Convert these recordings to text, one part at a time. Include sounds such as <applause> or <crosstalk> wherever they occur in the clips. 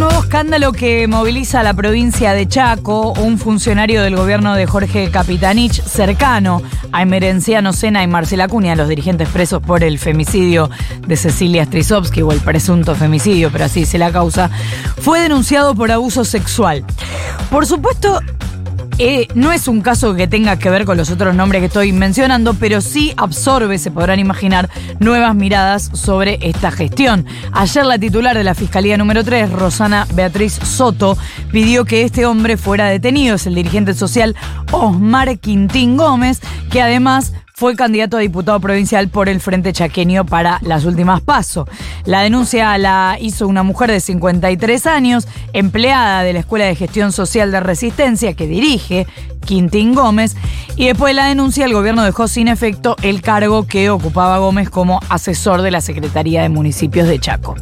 Nuevo escándalo que moviliza a la provincia de Chaco. Un funcionario del gobierno de Jorge Capitanich, cercano a Emerenciano Sena y Marcela Cunha, los dirigentes presos por el femicidio de Cecilia Strisovsky o el presunto femicidio, pero así se la causa, fue denunciado por abuso sexual. Por supuesto, eh, no es un caso que tenga que ver con los otros nombres que estoy mencionando, pero sí absorbe, se podrán imaginar, nuevas miradas sobre esta gestión. Ayer la titular de la Fiscalía número 3, Rosana Beatriz Soto, pidió que este hombre fuera detenido. Es el dirigente social Osmar Quintín Gómez, que además fue candidato a diputado provincial por el Frente Chaqueño para las últimas pasos. La denuncia la hizo una mujer de 53 años, empleada de la Escuela de Gestión Social de Resistencia que dirige Quintín Gómez, y después de la denuncia el gobierno dejó sin efecto el cargo que ocupaba Gómez como asesor de la Secretaría de Municipios de Chaco.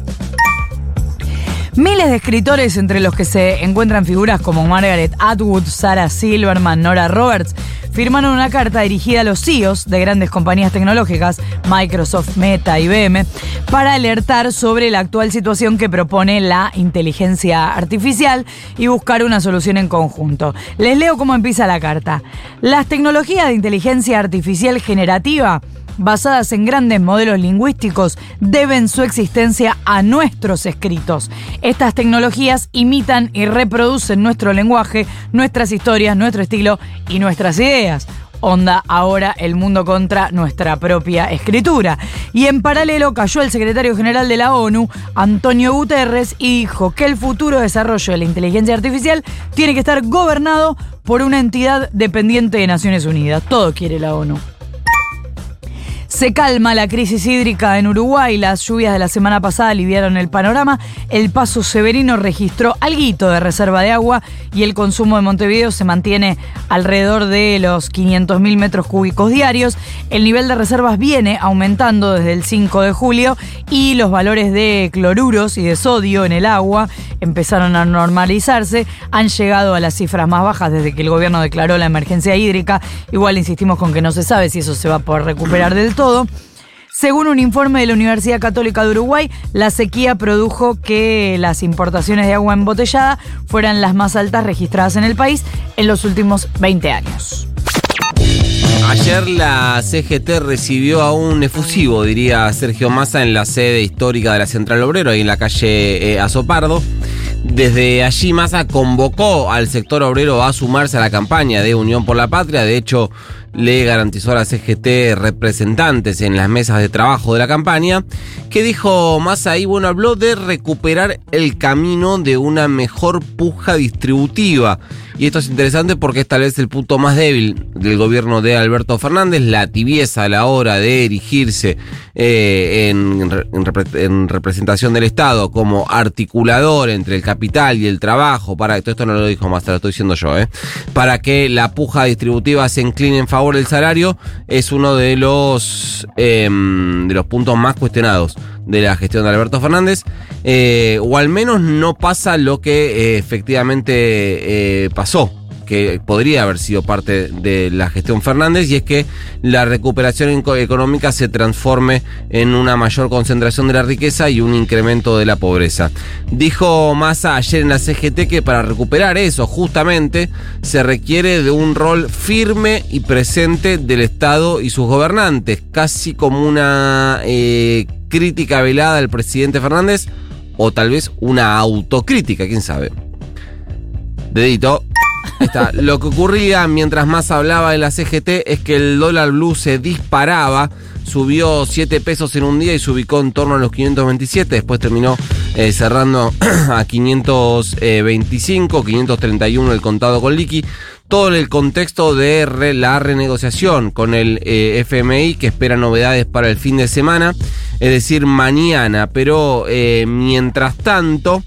Miles de escritores, entre los que se encuentran figuras como Margaret Atwood, Sarah Silverman, Nora Roberts, firmaron una carta dirigida a los CEOs de grandes compañías tecnológicas, Microsoft, Meta, IBM, para alertar sobre la actual situación que propone la inteligencia artificial y buscar una solución en conjunto. Les leo cómo empieza la carta. Las tecnologías de inteligencia artificial generativa basadas en grandes modelos lingüísticos deben su existencia a nuestros escritos. Estas tecnologías imitan y reproducen nuestro lenguaje, nuestras historias, nuestro estilo y nuestras ideas. Onda ahora el mundo contra nuestra propia escritura. Y en paralelo cayó el secretario general de la ONU, Antonio Guterres, y dijo que el futuro desarrollo de la inteligencia artificial tiene que estar gobernado por una entidad dependiente de Naciones Unidas. Todo quiere la ONU. Se calma la crisis hídrica en Uruguay. Las lluvias de la semana pasada aliviaron el panorama. El Paso Severino registró algo de reserva de agua y el consumo de Montevideo se mantiene alrededor de los 500.000 metros cúbicos diarios. El nivel de reservas viene aumentando desde el 5 de julio y los valores de cloruros y de sodio en el agua empezaron a normalizarse. Han llegado a las cifras más bajas desde que el gobierno declaró la emergencia hídrica. Igual insistimos con que no se sabe si eso se va a poder recuperar del todo. Según un informe de la Universidad Católica de Uruguay, la sequía produjo que las importaciones de agua embotellada fueran las más altas registradas en el país en los últimos 20 años. Ayer la CGT recibió a un efusivo, diría Sergio Massa, en la sede histórica de la Central Obrero, ahí en la calle eh, Azopardo. Desde allí Massa convocó al sector obrero a sumarse a la campaña de Unión por la Patria. De hecho, le garantizó a la CGT representantes en las mesas de trabajo de la campaña. que dijo Massa ahí? Bueno, habló de recuperar el camino de una mejor puja distributiva. Y esto es interesante porque es tal vez el punto más débil del gobierno de Alberto Fernández, la tibieza a la hora de erigirse eh, en, en, en, representación del Estado como articulador entre el capital y el trabajo, para todo esto no lo dijo más, lo estoy diciendo yo, eh, para que la puja distributiva se incline en favor del salario, es uno de los, eh, de los puntos más cuestionados de la gestión de Alberto Fernández, eh, o al menos no pasa lo que eh, efectivamente eh, pasó que podría haber sido parte de la gestión Fernández, y es que la recuperación económica se transforme en una mayor concentración de la riqueza y un incremento de la pobreza. Dijo Massa ayer en la CGT que para recuperar eso justamente se requiere de un rol firme y presente del Estado y sus gobernantes, casi como una eh, crítica velada al presidente Fernández o tal vez una autocrítica, quién sabe. Dedito. Está. Lo que ocurría mientras más hablaba de la CGT es que el dólar blue se disparaba, subió 7 pesos en un día y se ubicó en torno a los 527, después terminó eh, cerrando <clears throat> a 525, 531 el contado con liqui. Todo en el contexto de la renegociación con el eh, FMI que espera novedades para el fin de semana, es decir, mañana. Pero eh, mientras tanto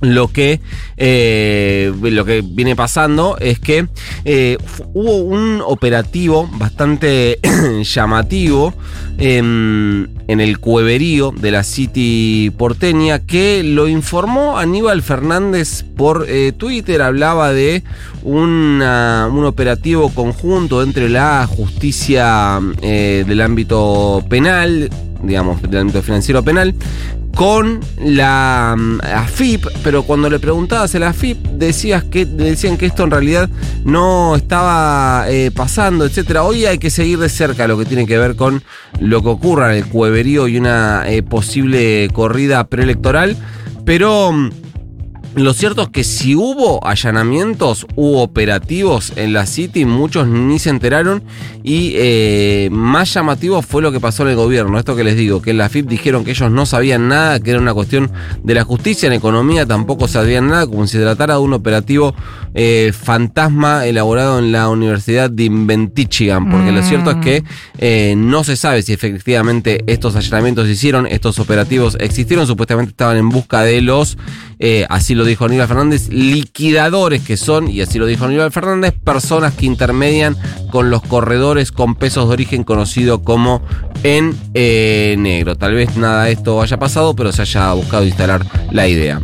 lo que, eh, lo que viene pasando es que eh, hubo un operativo bastante <clears throat> llamativo en, en, el cueverío de la City porteña que lo informó Aníbal Fernández por eh, Twitter. Hablaba de una, un operativo conjunto entre la justicia del ámbito penal, digamos, del ámbito financiero penal, con la mm, AFIP, pero cuando le preguntabas a la AFIP decías que, decían que esto en realidad no estaba eh, pasando, etcétera. Hoy hay que seguir de cerca lo que tiene que ver con lo que ocurra en el cueverío y una eh, posible corrida preelectoral, pero mm, lo cierto es que si hubo allanamientos, hubo operativos en la City, muchos ni se enteraron y eh, más llamativo fue lo que pasó en el gobierno. Esto que les digo, que en la FIP dijeron que ellos no sabían nada, que era una cuestión de la justicia, en economía tampoco sabían nada, como si se tratara de un operativo eh, fantasma elaborado en la Universidad de Inventichigan, porque lo cierto es que eh, no se sabe si efectivamente estos allanamientos se hicieron, estos operativos existieron, supuestamente estaban en busca de los, así lo dijo Aníbal Fernández, liquidadores que son, y así lo dijo Aníbal Fernández, personas que intermedian con los corredores con pesos de origen conocido como en eh, negro. Tal vez nada de esto haya pasado, pero se haya buscado instalar la idea.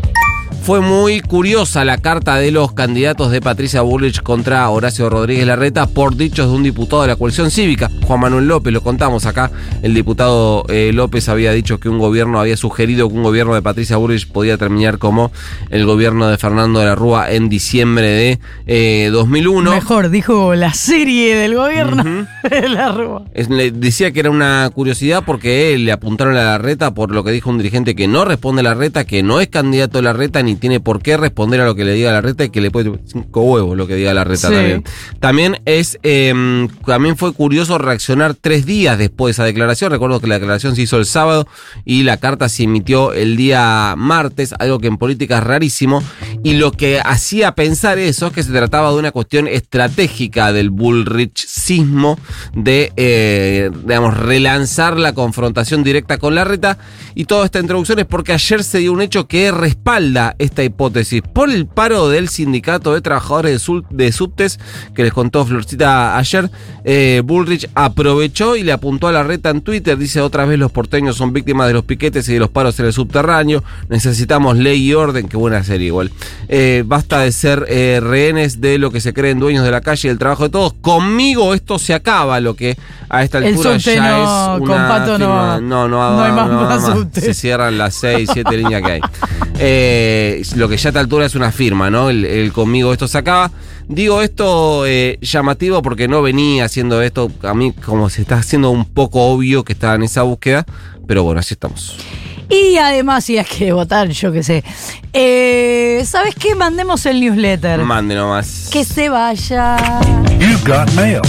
Fue muy curiosa la carta de los candidatos de Patricia Bullrich contra Horacio Rodríguez Larreta por dichos de un diputado de la coalición cívica, Juan Manuel López, lo contamos acá. El diputado eh, López había dicho que un gobierno había sugerido que un gobierno de Patricia Bullrich podía terminar como el gobierno de Fernando de la Rúa en diciembre de 2001. Eh, Mejor, dijo la serie del gobierno <laughs> de la Rúa. le decía que era una curiosidad porque le apuntaron a la reta por lo que dijo un dirigente que no responde a la reta, que no es candidato a la reta ni tiene por qué responder a lo que le diga la reta y que le puede cinco huevos lo que diga la reta también. También es, em, también fue curioso reaccionar tres días después de esa declaración. Recuerdo que la declaración se hizo el sábado y la carta se emitió el día martes, algo que en política es rarísimo. Y lo que hacía pensar eso es que se trataba de una cuestión estratégica del bullrichismo de, eh, digamos, relanzar la confrontación directa con la reta. Y toda esta introducción es porque ayer se dio un hecho que respalda esta hipótesis por el paro del sindicato de trabajadores de, subtes que les contó Florcita ayer. Eh, Bullrich aprovechó y le apuntó a la reta en Twitter. Dice otra vez los porteños son víctimas de los piquetes y de los paros en el subterráneo. Necesitamos ley y orden. Qué buena serie igual. Eh, basta de ser eh, rehenes de lo que se creen dueños de la calle y del trabajo de todos. Conmigo esto se acaba. Lo que a esta altura ya es una no, no, no, hay más, Se cierran las 6, 7 <laughs> líneas que hay. Eh, lo que ya a esta altura es una firma, ¿no? El, conmigo esto se acaba. Digo esto eh, llamativo porque no venía haciendo esto. A mí, como se está haciendo un poco obvio que estaba en esa búsqueda. Pero bueno, así estamos. Y además, si hay que votar, yo qué sé. Eh, ¿Sabes qué? Mandemos el newsletter. Mande nomás. Que se vaya. You got mail.